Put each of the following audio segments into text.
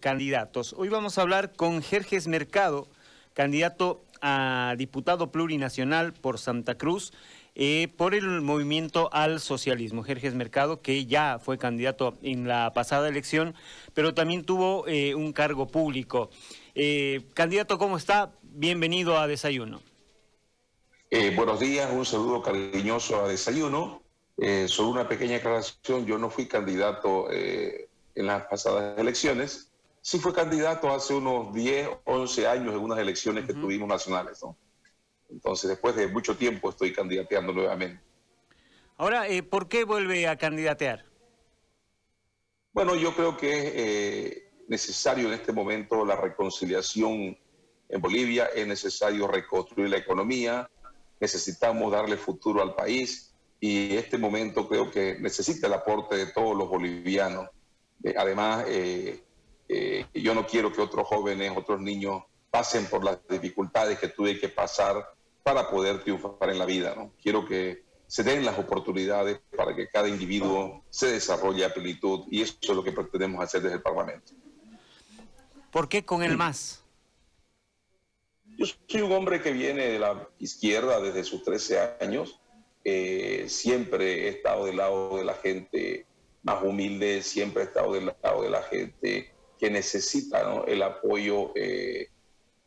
candidatos. Hoy vamos a hablar con Jerjes Mercado, candidato a diputado plurinacional por Santa Cruz, eh, por el movimiento al socialismo. Jerjes Mercado, que ya fue candidato en la pasada elección, pero también tuvo eh, un cargo público. Eh, candidato, ¿cómo está? Bienvenido a Desayuno. buenos días, un saludo cariñoso a Desayuno. sobre una pequeña aclaración, yo no fui candidato en las pasadas elecciones, sí fue candidato hace unos 10, 11 años en unas elecciones que tuvimos nacionales, ¿no? Entonces, después de mucho tiempo estoy candidateando nuevamente. Ahora, eh, ¿por qué vuelve a candidatear? Bueno, yo creo que es eh, necesario en este momento la reconciliación en Bolivia, es necesario reconstruir la economía, necesitamos darle futuro al país y este momento creo que necesita el aporte de todos los bolivianos. Eh, además, eh, yo no quiero que otros jóvenes, otros niños pasen por las dificultades que tuve que pasar para poder triunfar en la vida. ¿no? Quiero que se den las oportunidades para que cada individuo se desarrolle a plenitud y eso es lo que pretendemos hacer desde el Parlamento. ¿Por qué con el MAS? Yo soy un hombre que viene de la izquierda desde sus 13 años. Eh, siempre he estado del lado de la gente más humilde, siempre he estado del lado de la gente que necesita el apoyo eh,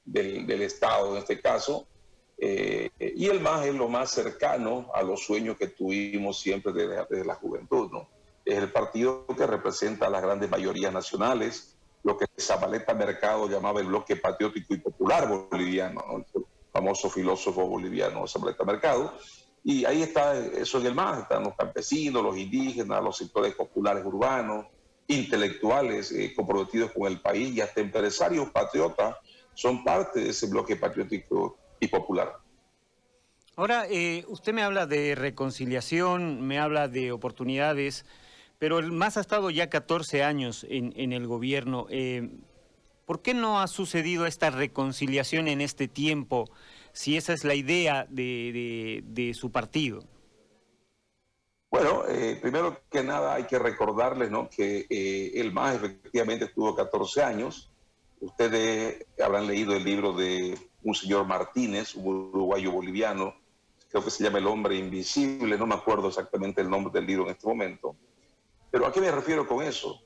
del, Estado en este caso. Eh, y el MAS es lo más cercano a los sueños que tuvimos siempre desde, la juventud. ¿no? Es el partido que representa a las grandes mayorías nacionales, lo que Zabaleta Mercado llamaba el bloque patriótico y popular boliviano, el famoso filósofo boliviano Zabaleta Mercado. Y ahí está eso en el MAS, están los campesinos, los indígenas, los sectores populares urbanos, intelectuales eh, comprometidos con el país y hasta empresarios patriotas son parte de ese bloque patriótico y popular. Ahora, eh, usted me habla de reconciliación, me habla de oportunidades, pero el MAS ha estado ya 14 años en, el gobierno. Eh, ¿Por qué no ha sucedido esta reconciliación en este tiempo, si esa es la idea de su partido? Bueno, eh, primero que nada hay que recordarles ¿no? que eh, el MAS efectivamente estuvo 14 años. Ustedes habrán leído el libro de un señor Martínez, un uruguayo boliviano, creo que se llama El hombre invisible, no me acuerdo exactamente el nombre del libro en este momento. Pero ¿a qué me refiero con eso?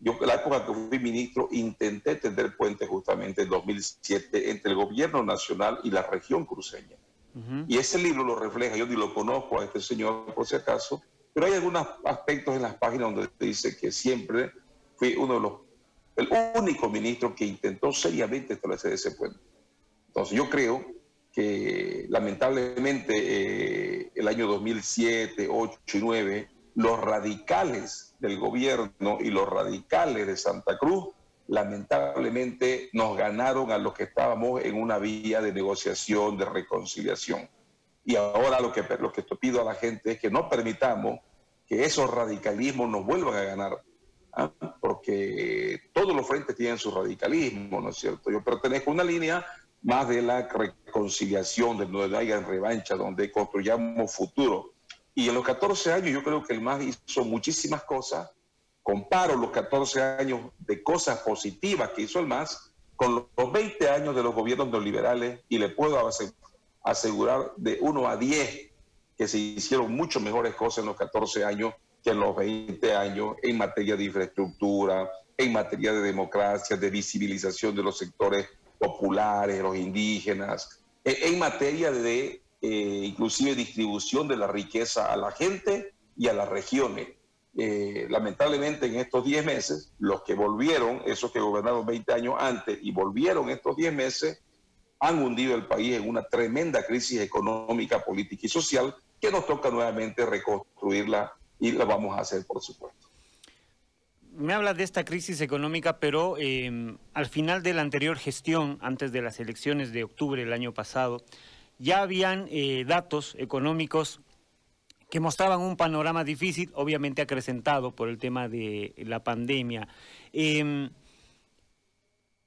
Yo en la época que fui ministro intenté tender puentes justamente en 2007 entre el gobierno nacional y la región cruceña. Y ese libro lo refleja, yo ni lo conozco a este señor por si acaso, pero hay algunos aspectos en las páginas donde dice que siempre fui uno de los, el único ministro que intentó seriamente establecer ese puente. Entonces yo creo que lamentablemente eh, el año 2007, 8 y 9, los radicales del gobierno y los radicales de Santa Cruz lamentablemente nos ganaron a los que estábamos en una vía de negociación, de reconciliación. Y ahora lo que, lo que pido a la gente es que no permitamos que esos radicalismos nos vuelvan a ganar, ¿ah? porque todos los frentes tienen su radicalismo, ¿no es cierto? Yo pertenezco a una línea más de la reconciliación, de donde haya revancha, donde construyamos futuro. Y en los 14 años yo creo que el MAS hizo muchísimas cosas comparo los 14 años de cosas positivas que hizo el MAS con los 20 años de los gobiernos neoliberales y le puedo asegurar de 1 a 10 que se hicieron mucho mejores cosas en los 14 años que en los 20 años en materia de infraestructura, en materia de democracia, de visibilización de los sectores populares, los indígenas, en materia de eh, inclusive distribución de la riqueza a la gente y a las regiones. Eh, lamentablemente en estos 10 meses, los que volvieron, esos que gobernaron 20 años antes y volvieron estos 10 meses, han hundido el país en una tremenda crisis económica, política y social que nos toca nuevamente reconstruirla y la vamos a hacer, por supuesto. Me habla de esta crisis económica, pero em, al final de la anterior gestión, antes de las elecciones de octubre del año pasado, ya habían eh, datos económicos que mostraban un panorama difícil, obviamente acrecentado por el tema de la pandemia. Em,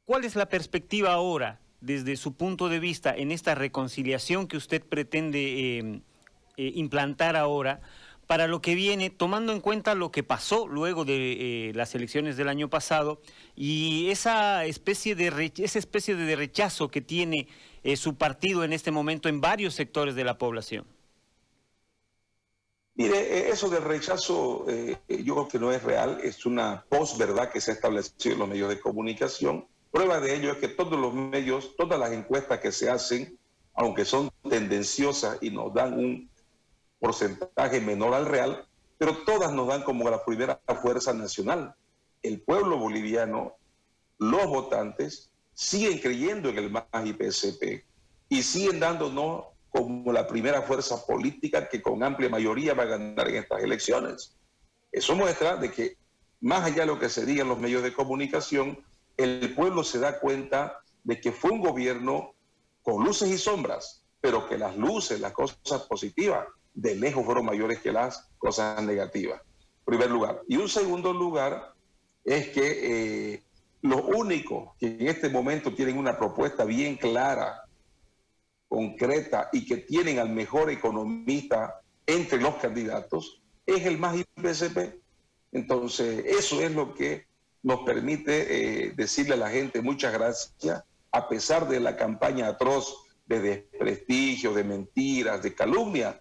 ¿Cuál es la perspectiva ahora, desde su punto de vista, en esta reconciliación que usted pretende em, eh, implantar ahora? para lo que viene, tomando en cuenta lo que pasó luego de eh, las elecciones del año pasado y esa especie de, esa especie de rechazo que tiene eh, su partido en este momento en varios sectores de la población? Mire, eh, eso del rechazo yo creo que no es real, es una posverdad que se ha establecido en los medios de comunicación. Prueba de ello es que todos los medios, todas las encuestas que se hacen, aunque son tendenciosas y nos dan un porcentaje menor al real, pero todas nos dan como la primera fuerza nacional. El pueblo boliviano, los votantes, siguen creyendo en el MAS y PSP y siguen dándonos como la primera fuerza política que con amplia mayoría va a ganar en estas elecciones. Eso muestra de que, más allá de lo que se diga en los medios de comunicación, el pueblo se da cuenta de que fue un gobierno con luces y sombras, pero que las luces, las cosas positivas, de lejos fueron mayores que las cosas negativas. Primer lugar. Y un segundo lugar es que eh, los únicos que en este momento tienen una propuesta bien clara, concreta y que tienen al mejor economista entre los candidatos es el más IPCP. Entonces, eso es lo que nos permite eh, decirle a la gente muchas gracias, a pesar de la campaña atroz de desprestigio, de mentiras, de calumnia,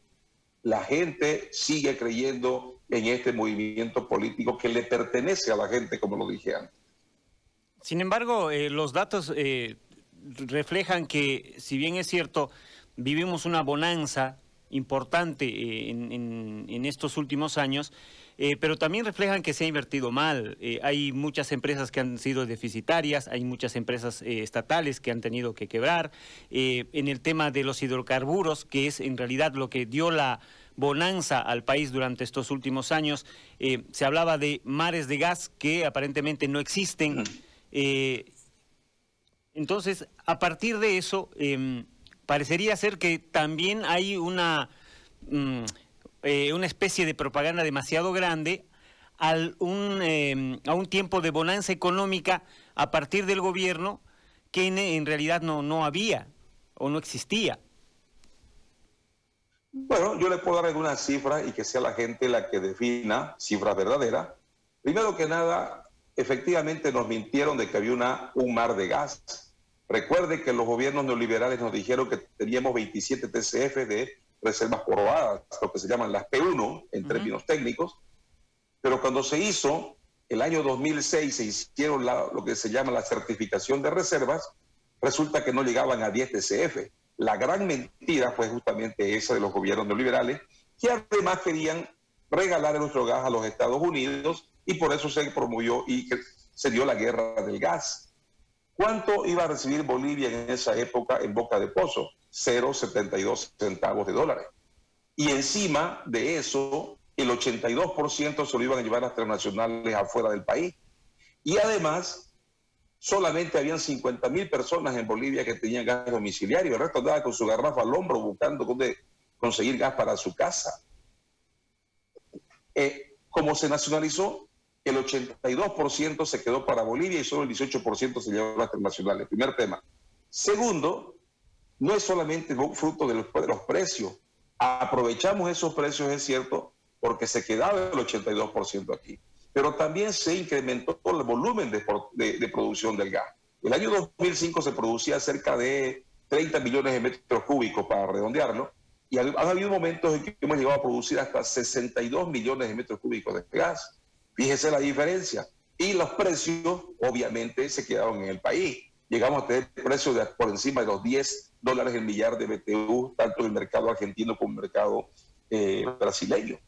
la gente sigue creyendo en este movimiento político que le pertenece a la gente, como lo dije antes. Sin embargo, eh, los datos eh, reflejan que, si bien es cierto, vivimos una bonanza importante eh, en, estos últimos años, pero también reflejan que se ha invertido mal. hay muchas empresas que han sido deficitarias, hay muchas empresas estatales que han tenido que quebrar. en el tema de los hidrocarburos, que es en realidad lo que dio la bonanza al país durante estos últimos años, se hablaba de mares de gas que aparentemente no existen. Mm. Eh, entonces, a partir de eso, em, parecería ser que también hay una, mm, eh, una especie de propaganda demasiado grande un, em, a un tiempo de bonanza económica a partir del gobierno que en, realidad no, no había o no existía. Bueno, yo le puedo dar algunas cifras y que sea la gente la que defina cifras verdaderas. Primero que nada, efectivamente nos mintieron de que había una, un mar de gas. Recuerde que los gobiernos neoliberales nos dijeron que teníamos 27 TCF de reservas probadas, lo que se llaman las P1 en términos técnicos, pero cuando se hizo, el año 2006 se hicieron lo que se llama la certificación de reservas, resulta que no llegaban a 10 TCF. La gran mentira fue justamente esa de los gobiernos neoliberales, que además querían regalar nuestro gas a los Estados Unidos y por eso se promovió y se dio la guerra del gas. ¿Cuánto iba a recibir Bolivia en esa época en Boca de Pozo? 0,72 centavos de dólares. Y encima de eso, el 82% se lo iban a llevar a transnacionales afuera del país. Y además, solamente habían 50 mil personas en Bolivia que tenían gas domiciliario. El resto andaba con su garrafa al hombro buscando dónde conseguir gas para su casa. Eh, como se nacionalizó, el 82% se quedó para Bolivia y solo el 18% se llevó a las internacionales. Primer tema. Segundo, no es solamente fruto de los, precios. Aprovechamos esos precios, es cierto, porque se quedaba el 82% aquí. Pero también se incrementó el volumen de, de, producción del gas. El año 2005 se producía cerca de 30 millones de metros cúbicos, para redondearlo, y ha habido momentos en que hemos llegado a producir hasta 62 millones de metros cúbicos de gas. Fíjese la diferencia. Y los precios, obviamente, se quedaron en el país. Llegamos a tener precios de por encima de los 10 dólares el millar de BTU, tanto en el mercado argentino como en el mercado eh, brasileño.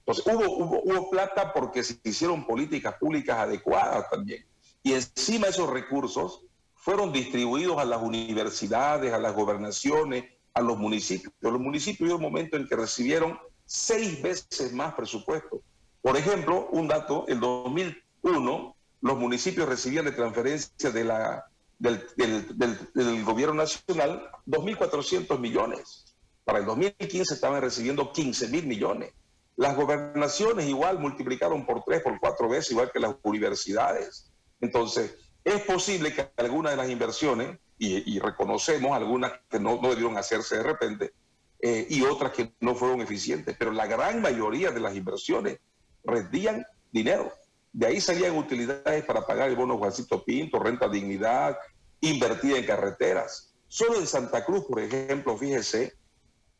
Entonces, hubo, hubo, plata porque se hicieron políticas públicas adecuadas también. Y encima esos recursos fueron distribuidos a las universidades, a las gobernaciones, a los municipios. Los municipios hubo un momento en que recibieron seis veces más presupuesto. Por ejemplo, un dato, el 2001 los municipios recibían de transferencia de la, del, del, gobierno nacional 2.400 millones. Para el 2015 estaban recibiendo 15 mil millones. Las gobernaciones igual multiplicaron por tres, por cuatro veces, igual que las universidades. Entonces, es posible que algunas de las inversiones, y, reconocemos algunas que no, no debieron hacerse de repente, eh, y otras que no fueron eficientes, pero la gran mayoría de las inversiones rendían dinero. De ahí salían utilidades para pagar el bono Juancito Pinto, renta dignidad, invertida en carreteras. Solo en Santa Cruz, por ejemplo, fíjese,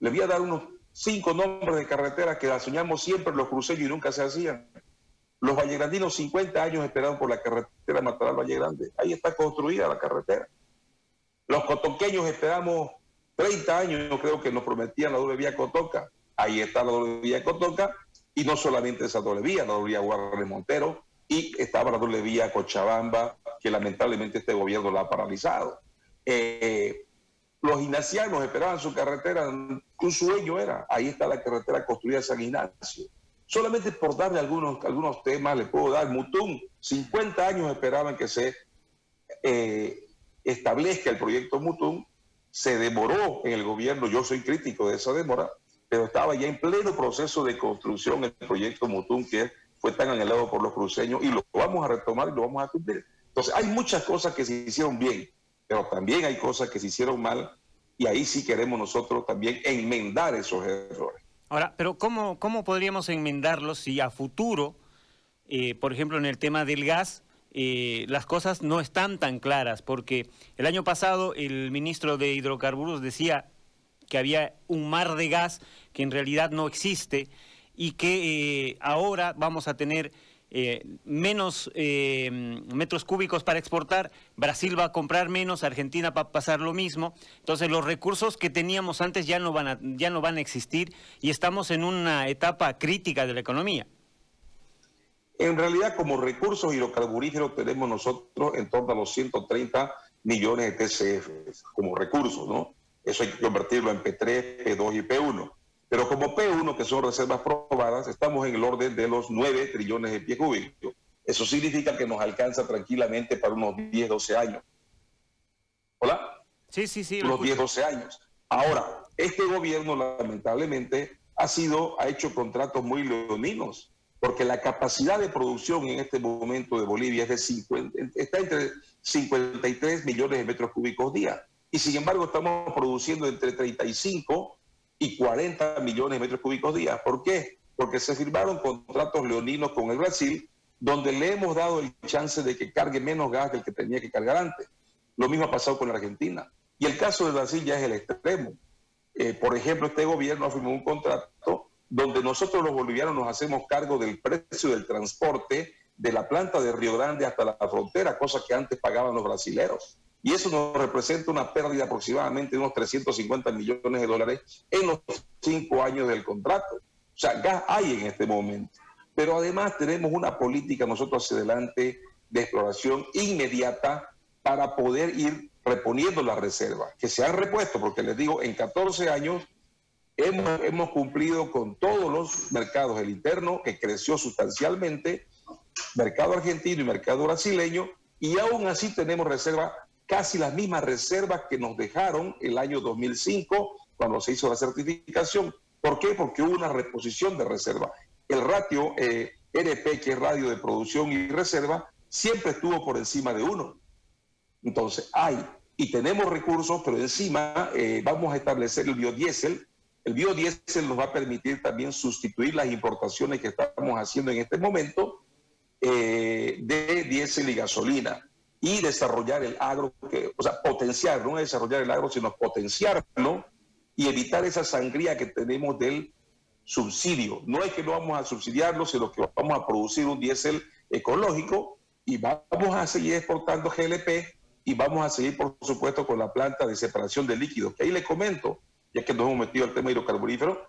le voy a dar unos cinco nombres de carreteras que las soñamos siempre los cruceños y nunca se hacían. Los vallegrandinos 50 años esperaron por la carretera Mataral Valle Grande. Ahí está construida la carretera. Los cotoqueños esperamos 30 años, creo que nos prometían la doble vía Cotoca. Ahí está la doble vía Cotoca. Y no solamente esa doble vía, la doble vía Guardia Montero. Y estaba la doble vía Cochabamba, que lamentablemente este gobierno la ha paralizado. Eh, los ignacianos esperaban su carretera, un sueño era. Ahí está la carretera construida San Ignacio. Solamente por darle algunos, algunos temas, le puedo dar Mutum. 50 años esperaban que se eh, establezca el proyecto Mutum. Se demoró en el gobierno, yo soy crítico de esa demora, pero estaba ya en pleno proceso de construcción el proyecto Mutum que fue tan anhelado por los cruceños y lo vamos a retomar y lo vamos a cumplir. Entonces, hay muchas cosas que se hicieron bien, pero también hay cosas que se hicieron mal y ahí sí queremos nosotros también enmendar esos errores. Ahora, pero ¿cómo, cómo podríamos enmendarlos si a futuro, eh, por ejemplo, en el tema del gas, eh, las cosas no están tan claras? Porque el año pasado el ministro de Hidrocarburos decía que había un mar de gas que en realidad no existe y que eh, ahora vamos a tener eh, menos eh, metros cúbicos para exportar, Brasil va a comprar menos, Argentina va a pasar lo mismo. Entonces los recursos que teníamos antes ya no van a, ya no van a existir y estamos en una etapa crítica de la economía. En realidad, como recursos hidrocarburíferos tenemos nosotros en torno a los 130 millones de TCF como recursos, ¿no? Eso hay que convertirlo en P3, P2 y P1. Pero como P1, que son reservas probadas, estamos en el orden de los 9 trillones de pie cúbicos. Eso significa que nos alcanza tranquilamente para unos 10, 12 años. ¿Hola? Sí, sí, sí. Unos 10, 12 años. Ahora, este gobierno lamentablemente ha sido, ha hecho contratos muy leoninos, porque la capacidad de producción en este momento de Bolivia es de 50, está entre 53 millones de metros cúbicos día. Y sin embargo estamos produciendo entre 35 y 40 millones de metros cúbicos día. ¿Por qué? Porque se firmaron contratos leoninos con el Brasil, donde le hemos dado el chance de que cargue menos gas del que tenía que cargar antes. Lo mismo ha pasado con la Argentina. Y el caso de Brasil ya es el extremo. Eh, por ejemplo, este gobierno firmado un contrato donde nosotros los bolivianos nos hacemos cargo del precio del transporte de la planta de Río Grande hasta la frontera, cosa que antes pagaban los brasileros y eso nos representa una pérdida aproximadamente de unos 350 millones de dólares en los cinco años del contrato. O sea, gas hay en este momento. Pero además tenemos una política nosotros hacia adelante de exploración inmediata para poder ir reponiendo las reservas, que se han repuesto, porque les digo, en 14 años hemos, cumplido con todos los mercados, el interno, que creció sustancialmente, mercado argentino y mercado brasileño, y aún así tenemos reservas casi las mismas reservas que nos dejaron el año 2005 cuando se hizo la certificación. ¿Por qué? Porque hubo una reposición de reserva. El ratio eh, NP, que es radio de producción y reserva, siempre estuvo por encima de uno. Entonces, hay y tenemos recursos, pero encima eh, vamos a establecer el biodiesel. El biodiesel nos va a permitir también sustituir las importaciones que estamos haciendo en este momento eh, de diésel y gasolina y desarrollar el agro, o sea, potenciar, no desarrollar el agro, sino potenciarlo y evitar esa sangría que tenemos del subsidio. No es que no vamos a subsidiarlo, sino que vamos a producir un diésel ecológico y vamos a seguir exportando GLP y vamos a seguir, por supuesto, con la planta de separación de líquidos, que ahí le comento, ya que nos hemos metido al tema hidrocarburífero,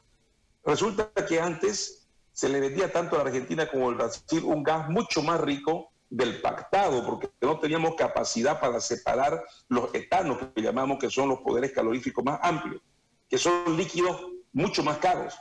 resulta que antes se le vendía tanto a la Argentina como al Brasil un gas mucho más rico del pactado, porque no teníamos capacidad para separar los etanos, que llamamos que son los poderes caloríficos más amplios, que son líquidos mucho más caros.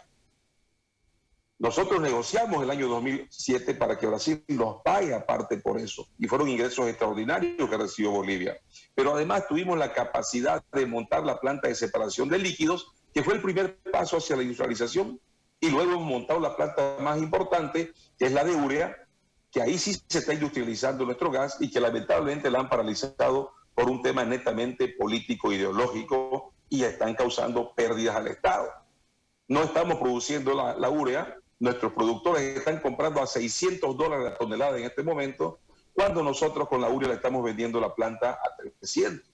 Nosotros negociamos el año 2007 para que Brasil nos pague aparte por eso, y fueron ingresos extraordinarios que recibió Bolivia. Pero además tuvimos la capacidad de montar la planta de separación de líquidos, que fue el primer paso hacia la industrialización, y luego hemos montado la planta más importante, que es la de urea, que ahí sí se está industrializando nuestro gas y que lamentablemente la han paralizado por un tema netamente político, ideológico y están causando pérdidas al Estado. no estamos produciendo la, la urea, nuestros productores están comprando a 600 dólares la tonelada en este momento, cuando nosotros con la urea le estamos vendiendo la planta a 300.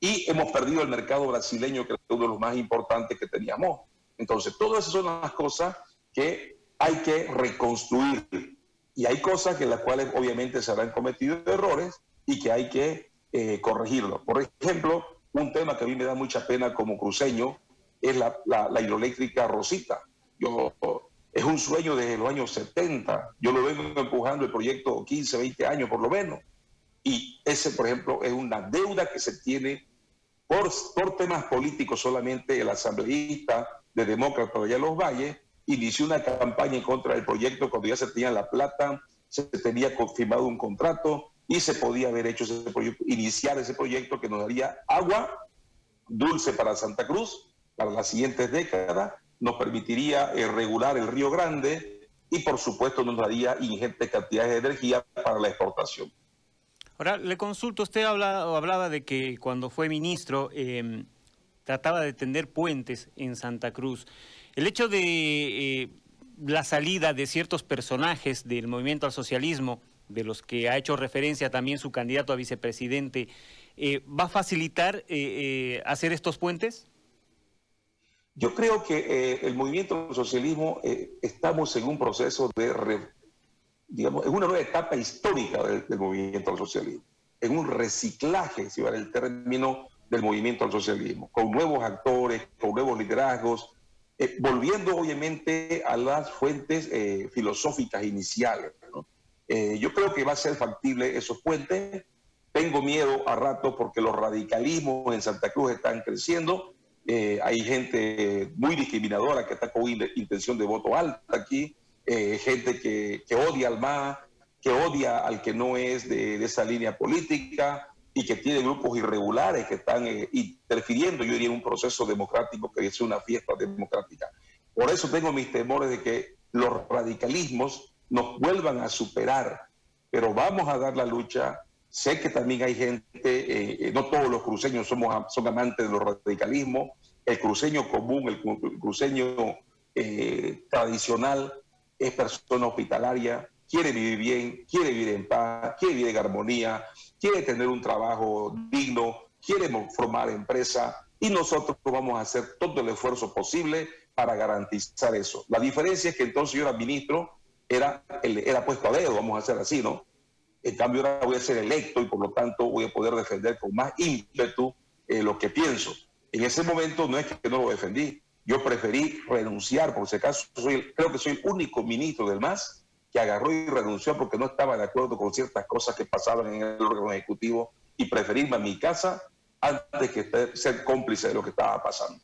Y hemos perdido el mercado brasileño, que es uno de los más importantes que teníamos. Entonces, todas esas son las cosas que hay que reconstruir. Y hay cosas en las cuales obviamente se habrán cometido errores y que hay que eh, corregirlo. Por ejemplo, un tema que a mí me da mucha pena como cruceño es la, hidroeléctrica Rosita. Yo, es un sueño desde los años 70. Yo lo vengo empujando el proyecto 15, 20 años por lo menos. Y ese, por ejemplo, es una deuda que se tiene por, temas políticos solamente. El asambleísta de demócratas de allá Los Valles inició una campaña en contra del proyecto cuando ya se tenía la plata, se tenía confirmado un contrato y se podía haber hecho ese proyecto, iniciar ese proyecto que nos daría agua dulce para Santa Cruz para las siguientes décadas, nos permitiría eh, regular el Río Grande y por supuesto nos daría ingentes cantidades de energía para la exportación. Ahora, le consulto, usted habla, hablaba de que cuando fue ministro em, trataba de tender puentes en Santa Cruz. El hecho de eh, la salida de ciertos personajes del movimiento al socialismo, de los que ha hecho referencia también su candidato a vicepresidente, eh, ¿va a facilitar hacer estos puentes? Yo creo que el movimiento al socialismo estamos en un proceso de, digamos, en una nueva etapa histórica del, del movimiento al socialismo, en un reciclaje, si va el término, del movimiento al socialismo, con nuevos actores, con nuevos liderazgos, eh, volviendo obviamente a las fuentes eh, filosóficas iniciales. Eh, yo creo que va a ser factible esos puentes. Tengo miedo a rato porque los radicalismos en Santa Cruz están creciendo. Hay gente muy discriminadora que está con intención de voto alta aquí, gente que, odia al MA, que odia al que no es de, de esa línea política, y que tiene grupos irregulares que están eh, interfiriendo, yo diría, en un proceso democrático que es una fiesta democrática. Por eso tengo mis temores de que los radicalismos nos vuelvan a superar, pero vamos a dar la lucha. Sé que también hay gente, eh, eh, no todos los cruceños somos, son amantes de los radicalismos, el cruceño común, el, cruceño tradicional es persona hospitalaria, quiere vivir bien, quiere vivir en paz, quiere vivir en armonía, quiere tener un trabajo digno, quiere formar empresa y nosotros vamos a hacer todo el esfuerzo posible para garantizar eso. La diferencia es que entonces yo era ministro, era, era puesto a dedo, vamos a hacer así, ¿no? En cambio ahora voy a ser electo y por lo tanto voy a poder defender con más ímpetu eh, lo que pienso. En ese momento no es que no lo defendí, yo preferí renunciar, por si acaso soy, creo que soy el único ministro del MAS que agarró y renunció porque no estaba de acuerdo con ciertas cosas que pasaban en el órgano ejecutivo y preferirme a mi casa antes que ser cómplice de lo que estaba pasando.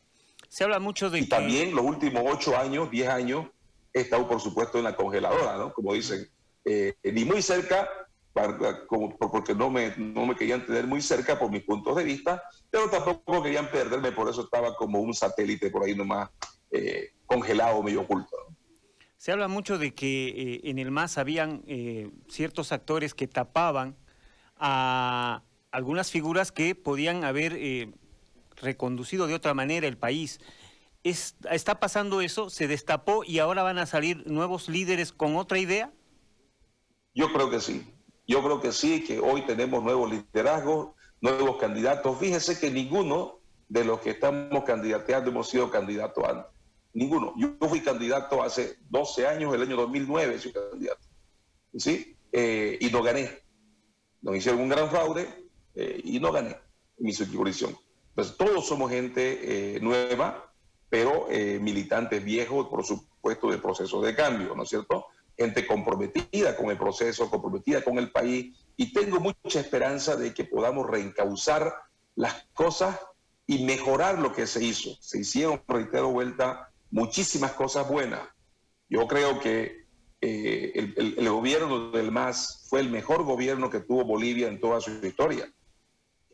Se habla mucho de... Y también los últimos ocho años, diez años, he estado por supuesto en la congeladora, ¿no? Como dicen, eh, ni muy cerca, porque no me, no me querían tener muy cerca por mis puntos de vista, pero tampoco querían perderme, por eso estaba como un satélite por ahí nomás eh, congelado, medio oculto. Se habla mucho de que eh, en el MAS habían eh, ciertos actores que tapaban a algunas figuras que podían haber eh, reconducido de otra manera el país. ¿Está pasando eso? ¿Se destapó y ahora van a salir nuevos líderes con otra idea? Yo creo que sí. Yo creo que sí, que hoy tenemos nuevos liderazgos, nuevos candidatos. Fíjese que ninguno de los que estamos candidateando hemos sido candidatos antes. Ninguno. Yo fui candidato hace 12 años, el año 2009 soy candidato. ¿Sí? Eh, y no gané. Nos hicieron un gran fraude eh, y no gané mi circunscripción. Entonces, todos somos gente eh, nueva, pero militantes viejos, por supuesto, de proceso de cambio, ¿no es cierto? Gente comprometida con el proceso, comprometida con el país, y tengo mucha esperanza de que podamos reencauzar las cosas y mejorar lo que se hizo. Se hicieron, reitero, vuelta muchísimas cosas buenas. Yo creo que eh, el, gobierno del MAS fue el mejor gobierno que tuvo Bolivia en toda su historia,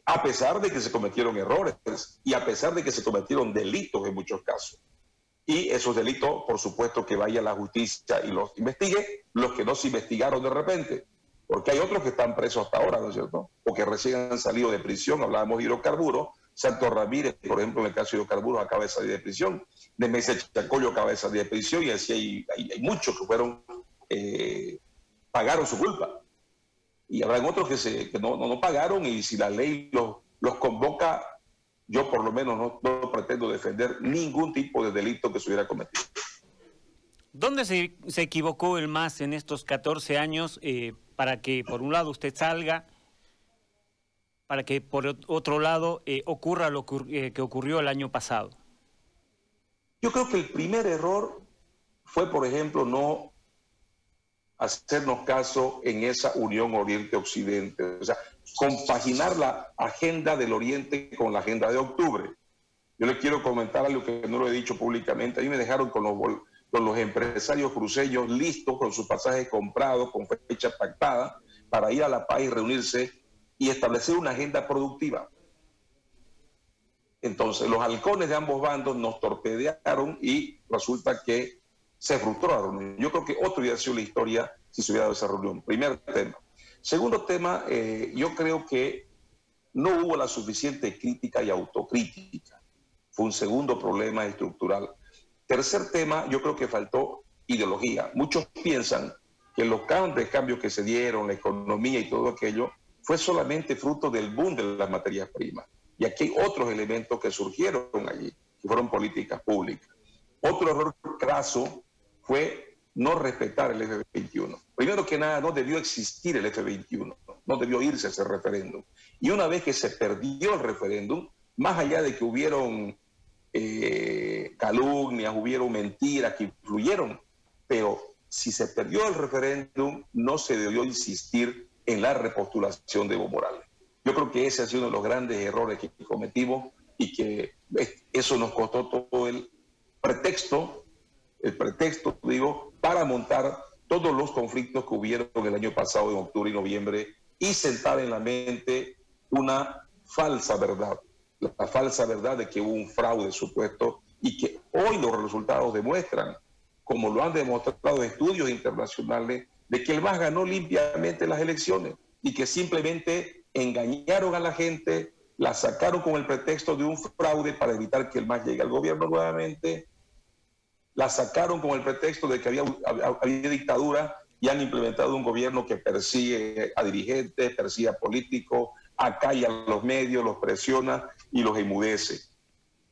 a pesar de que se cometieron errores y a pesar de que se cometieron delitos en muchos casos. Y esos delitos, por supuesto, que vaya la justicia y los investigue, los que no se investigaron de repente, porque hay otros que están presos hasta ahora, ¿no es cierto? O que recién han salido de prisión, hablábamos de hidrocarburos, Santos Ramírez, por ejemplo, en el caso de hidrocarburos, acaba de de prisión. De Mesa Chacollo acaba de de prisión y así hay, muchos que fueron, eh, pagaron su culpa. Y habrá otros que, se, que no, no, pagaron y si la ley los, los convoca, yo por lo menos no, no pretendo defender ningún tipo de delito que se hubiera cometido. ¿Dónde se, se, equivocó el MAS en estos 14 años eh, para que, por un lado, usted salga, para que, por otro lado, eh, ocurra lo eh, que ocurrió el año pasado? Yo creo que el primer error fue, por ejemplo, no hacernos caso en esa unión Oriente-Occidente, o sea, compaginar la agenda del Oriente con la agenda de octubre. Yo les quiero comentar algo que no lo he dicho públicamente. A mí me dejaron con los con los empresarios cruceños listos, con sus pasajes comprados, con fecha pactada, para ir a La Paz y reunirse y establecer una agenda productiva. Entonces, los halcones de ambos bandos nos torpedearon y resulta que se frustró la reunión. Yo creo que otro hubiera sido la historia si se hubiera dado esa reunión. Primer tema. Segundo tema, eh, yo creo que no hubo la suficiente crítica y autocrítica. Fue un segundo problema estructural. Tercer tema, yo creo que faltó ideología. Muchos piensan que los grandes cambios que se dieron, la economía y todo aquello, fue solamente fruto del boom de las materias primas. Y aquí hay otros elementos que surgieron allí, que fueron políticas públicas. Otro error craso fue no respetar el F-21. Primero que nada, no debió existir el F-21, no debió irse ese referéndum. Y una vez que se perdió el referéndum, más allá de que hubieron eh, calumnias, hubieron mentiras que influyeron, pero si se perdió el referéndum, no se debió insistir en la repostulación de Evo Morales. Yo creo que ese ha sido uno de los grandes errores que cometimos y que eso nos costó todo el pretexto, el pretexto, digo, para montar todos los conflictos que hubieron el año pasado, en octubre y noviembre, y sentar en la mente una falsa verdad. La falsa verdad de que hubo un fraude supuesto y que hoy los resultados demuestran, como lo han demostrado estudios internacionales, de que el MAS ganó limpiamente las elecciones y que simplemente engañaron a la gente, la sacaron con el pretexto de un fraude para evitar que el MAS llegue al gobierno nuevamente, la sacaron con el pretexto de que había, había dictadura y han implementado un gobierno que persigue a dirigentes, persigue a políticos, acalla a los medios, los presiona y los emudece.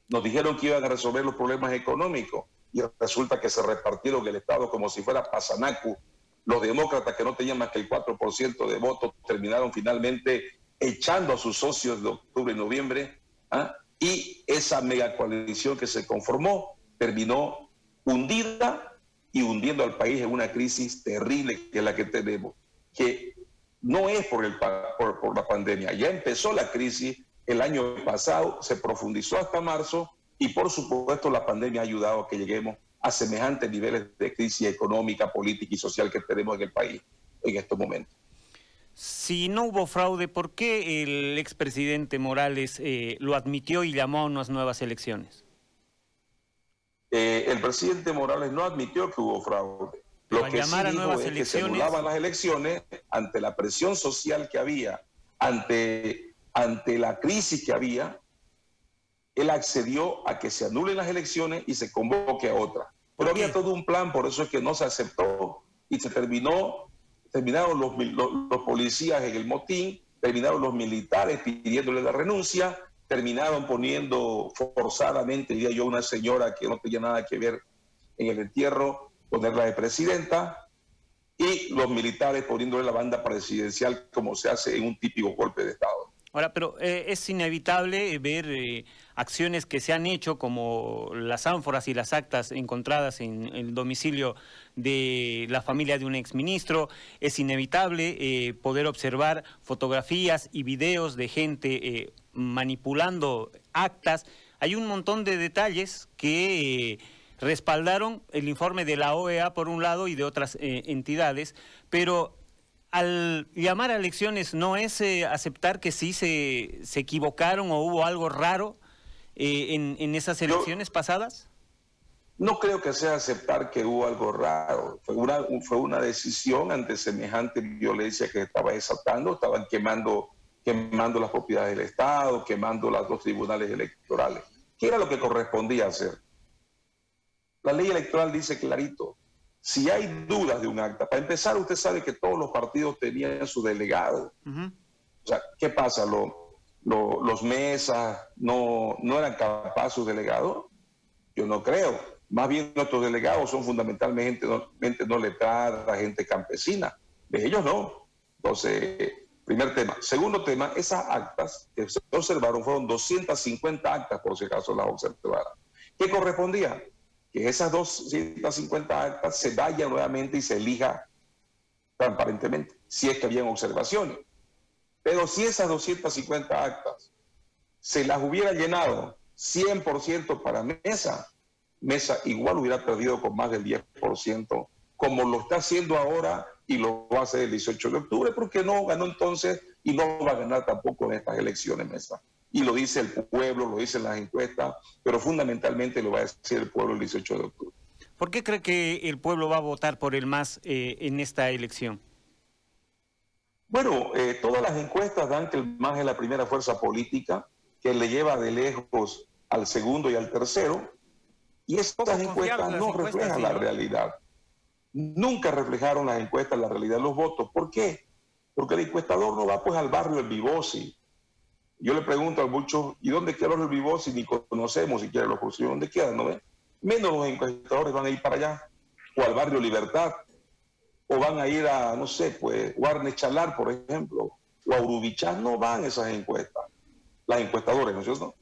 Nos dijeron que iban a resolver los problemas económicos y resulta que se repartieron el Estado como si fuera Pasanacu. Los demócratas que no tenían más que el 4% de votos terminaron finalmente echando a sus socios de octubre y noviembre ¿ah? y esa mega coalición que se conformó terminó hundida y hundiendo al país en una crisis terrible que es la que tenemos, que no es por, el, por, la pandemia. Ya empezó la crisis el año pasado, se profundizó hasta marzo y por supuesto la pandemia ha ayudado a que lleguemos a semejantes niveles de crisis económica, política y social que tenemos en el país en estos momentos. Si no hubo fraude, ¿por qué el expresidente Morales eh, lo admitió y llamó a unas nuevas elecciones? Eh, el presidente Morales no admitió que hubo fraude. Lo que sí dijo es que se anulaban las elecciones ante la presión social que había, ante, ante la crisis que había, él accedió a que se anulen las elecciones y se convoque a otra. Pero había todo un plan, por eso es que no se aceptó y se terminó, terminaron los, los, policías en el motín, terminaron los militares pidiéndole la renuncia, terminaron poniendo forzadamente, diría yo, una señora que no tenía nada que ver en el entierro, ponerla de presidenta y los militares poniéndole la banda presidencial como se hace en un típico golpe de Estado. Ahora, pero eh, es inevitable ver eh, acciones que se han hecho como las ánforas y las actas encontradas en el domicilio de la familia de un exministro. Es inevitable eh, poder observar fotografías y videos de gente manipulando actas. Hay un montón de detalles que respaldaron el informe de la OEA por un lado y de otras eh, entidades, pero al llamar a elecciones no es eh, aceptar que sí se, se, equivocaron o hubo algo raro eh, en, en, esas elecciones pasadas? No creo que sea aceptar que hubo algo raro. Fue una, fue una decisión ante semejante violencia que estaba desatando. Estaban quemando quemando las propiedades del Estado, quemando los dos tribunales electorales. ¿Qué era lo que correspondía hacer? La ley electoral dice clarito, si hay dudas de un acta, para empezar usted sabe que todos los partidos tenían su delegado. O sea, ¿qué pasa? los mesas no, no eran capaces sus delegados. Yo no creo. Más bien nuestros delegados son fundamentalmente no, gente no letrada, gente campesina. De ellos no. Entonces, primer tema. Segundo tema, esas actas que se observaron fueron 250 actas, por si acaso las observaron. ¿Qué correspondía? Que esas 250 actas se vayan nuevamente y se elija transparentemente, si es que habían observaciones. Pero si esas 250 actas se las hubiera llenado 100% para mesa, Mesa igual hubiera perdido con más del 10%, como lo está haciendo ahora y lo va a hacer el 18 de octubre, porque no ganó entonces y no va a ganar tampoco en estas elecciones Mesa. Y lo dice el pueblo, lo dicen las encuestas, pero fundamentalmente lo va a decir el pueblo el 18 de octubre. ¿Por qué cree que el pueblo va a votar por el MAS eh, en esta elección? Bueno, eh, todas las encuestas dan que el MAS es la primera fuerza política que le lleva de lejos al segundo y al tercero, y estas encuestas no reflejan la realidad. Nunca reflejaron las encuestas la realidad de los votos. ¿Por qué? Porque el encuestador no va pues al barrio del Vivosi. Yo le pregunto a muchos, ¿y dónde queda el Vivosi? Ni conocemos siquiera los cursos. ¿Dónde quedan? ¿No ven? Menos los encuestadores van a ir para allá. O al barrio Libertad. O van a ir a, no sé, pues, Guarne Chalar, por ejemplo. O a. No van esas encuestas. Las encuestadores, ¿no es cierto?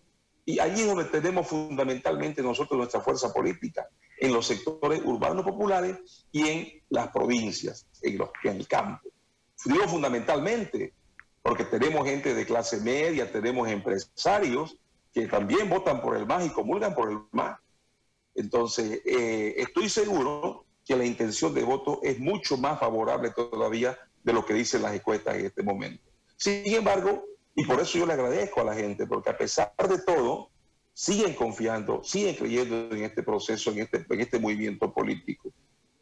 Y allí es donde tenemos fundamentalmente nosotros nuestra fuerza política, en los sectores urbanos populares y en las provincias, en, los, en el campo. Digo fundamentalmente, porque tenemos gente de clase media, tenemos empresarios que también votan por el MAS y comulgan por el MAS. Entonces, eh, estoy seguro que la intención de voto es mucho más favorable todavía de lo que dicen las encuestas en este momento. Sin embargo, y por eso yo le agradezco a la gente, porque a pesar de todo, siguen confiando, siguen creyendo en este proceso, en este, en este movimiento político.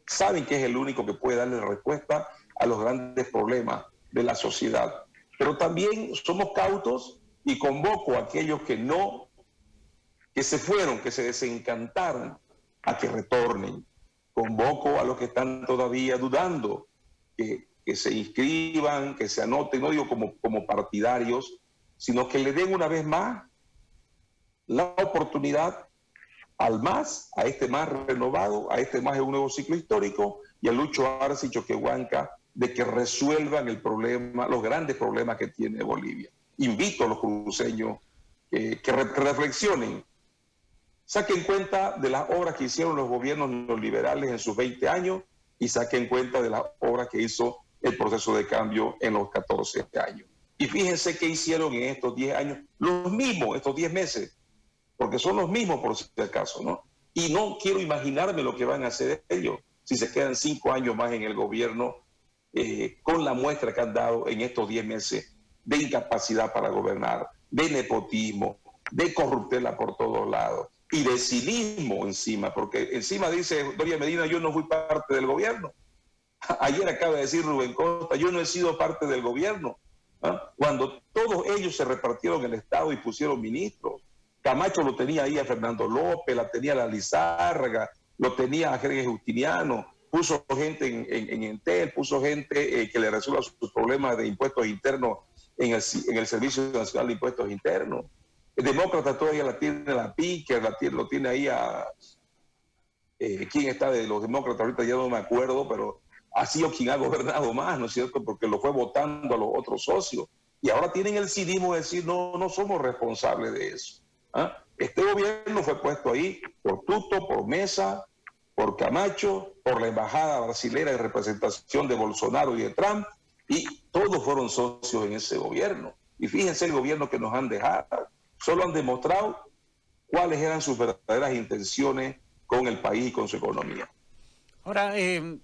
Saben que es el único que puede darle respuesta a los grandes problemas de la sociedad. Pero también somos cautos y convoco a aquellos que no, que se fueron, que se desencantaron, a que retornen. Convoco a los que están todavía dudando, que que se inscriban, que se anoten, no digo como, como partidarios, sino que le den una vez más la oportunidad al MAS, a este MAS renovado, a este MAS de un nuevo ciclo histórico y a Lucho Arce y Choquehuanca de que resuelvan el problema, los grandes problemas que tiene Bolivia. Invito a los cruceños que, que reflexionen, saquen cuenta de las obras que hicieron los gobiernos neoliberales en sus 20 años y saquen cuenta de las obras que hizo el proceso de cambio en los 14 años. Y fíjense qué hicieron en estos 10 años, los mismos, estos 10 meses, porque son los mismos por si acaso, ¿no? Y no quiero imaginarme lo que van a hacer ellos si se quedan 5 años más en el gobierno eh, con la muestra que han dado en estos 10 meses de incapacidad para gobernar, de nepotismo, de corruptela por todos lados y de cinismo encima, porque encima dice Doria Medina, yo no fui parte del gobierno. Ayer acaba de decir Rubén Costa, yo no he sido parte del gobierno. ¿ah? Cuando todos ellos se repartieron el Estado y pusieron ministros. Camacho lo tenía ahí a Fernando López, la tenía a la Lizárraga, lo tenía a Jerez Justiniano, puso gente en, Entel, puso gente eh, que le resuelva sus problemas de impuestos internos en el, Servicio Nacional de Impuestos Internos. El demócrata todavía la tiene la PIC, la lo tiene ahí a... Eh, ¿Quién está de los demócratas? Ahorita ya no me acuerdo, pero ha sido quien ha gobernado más, ¿no es cierto? Porque lo fue votando a los otros socios. Y ahora tienen el cinismo de decir, no, no somos responsables de eso. ¿Ah? Este gobierno fue puesto ahí por Tuto, por Mesa, por Camacho, por la embajada brasilera de representación de Bolsonaro y de Trump, y todos fueron socios en ese gobierno. Y fíjense el gobierno que nos han dejado. Solo han demostrado cuáles eran sus verdaderas intenciones con el país y con su economía. Ahora, eh,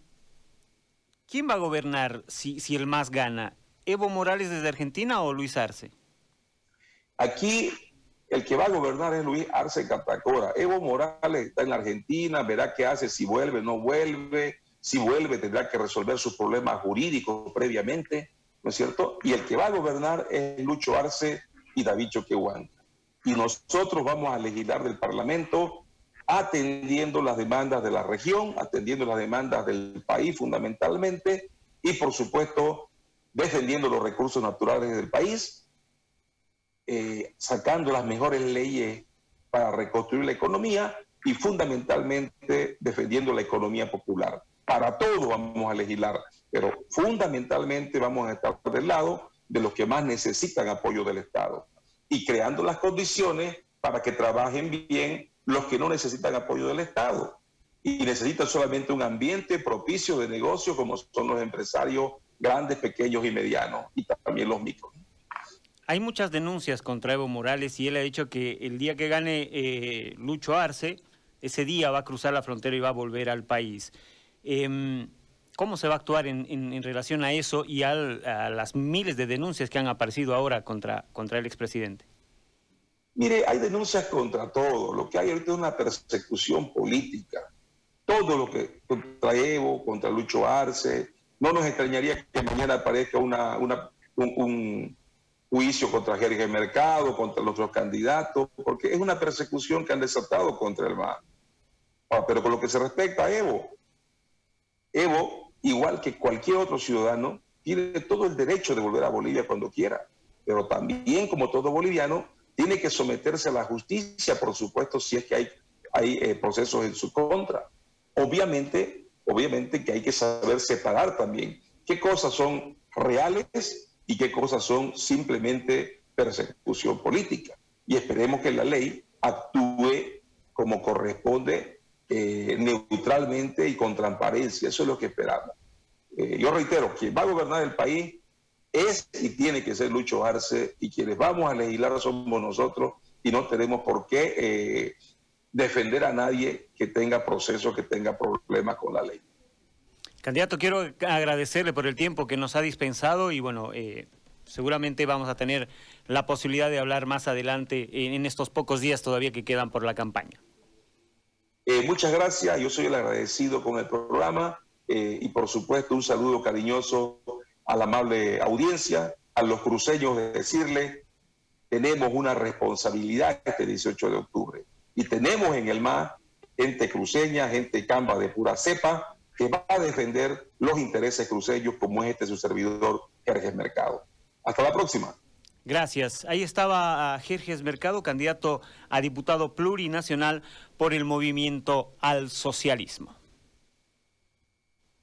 ¿Quién va a gobernar si, si el MAS gana? ¿Evo Morales desde Argentina o Luis Arce? Aquí el que va a gobernar es Luis Arce Catacora. Evo Morales está en Argentina, verá qué hace, si vuelve, no vuelve. Si vuelve, tendrá que resolver sus problemas jurídicos previamente. ¿no es cierto? Y el que va a gobernar es Lucho Arce y David Choquehuanca. Y nosotros vamos a legislar del Parlamento atendiendo las demandas de la región, atendiendo las demandas del país fundamentalmente y por supuesto defendiendo los recursos naturales del país, eh, sacando las mejores leyes para reconstruir la economía y fundamentalmente defendiendo la economía popular. Para todo vamos a legislar, pero fundamentalmente vamos a estar del lado de los que más necesitan apoyo del Estado y creando las condiciones para que trabajen bien los que no necesitan apoyo del Estado y necesitan solamente un ambiente propicio de negocio como son los empresarios grandes, pequeños y medianos y también los micros. Hay muchas denuncias contra Evo Morales y él ha dicho que el día que gane eh, Lucho Arce, ese día va a cruzar la frontera y va a volver al país. Em, ¿Cómo se va a actuar en, relación a eso y a las miles de denuncias que han aparecido ahora contra, contra el expresidente? Mire, hay denuncias contra todo. Lo que hay ahorita es una persecución política. Todo lo que contra Evo, contra Lucho Arce. No nos extrañaría que mañana aparezca una, un, juicio contra Jerez Mercado, contra los otros candidatos, porque es una persecución que han desatado contra el MAN. Ah, pero con lo que se respecta a Evo, Evo, igual que cualquier otro ciudadano, tiene todo el derecho de volver a Bolivia cuando quiera, pero también, como todo boliviano, tiene que someterse a la justicia, por supuesto, si es que hay, hay eh, procesos en su contra. Obviamente, obviamente que hay que saber separar también qué cosas son reales y qué cosas son simplemente persecución política. Y esperemos que la ley actúe como corresponde, eh, neutralmente y con transparencia. Eso es lo que esperamos. Eh, yo reitero, quien va a gobernar el país es y tiene que ser Lucho Arce y quienes vamos a legislar somos nosotros y no tenemos por qué eh, defender a nadie que tenga proceso, que tenga problemas con la ley. Candidato, quiero agradecerle por el tiempo que nos ha dispensado y bueno, eh, seguramente vamos a tener la posibilidad de hablar más adelante en estos pocos días todavía que quedan por la campaña. Eh, muchas gracias, yo soy el agradecido con el programa y por supuesto un saludo cariñoso a la amable audiencia, a los cruceños de decirle, tenemos una responsabilidad este 18 de octubre y tenemos en el mar gente cruceña, gente camba de pura cepa, que va a defender los intereses cruceños como es este su servidor, Jerjes Mercado. Hasta la próxima. Gracias. Ahí estaba Jerjes Mercado, candidato a diputado plurinacional por el movimiento al socialismo.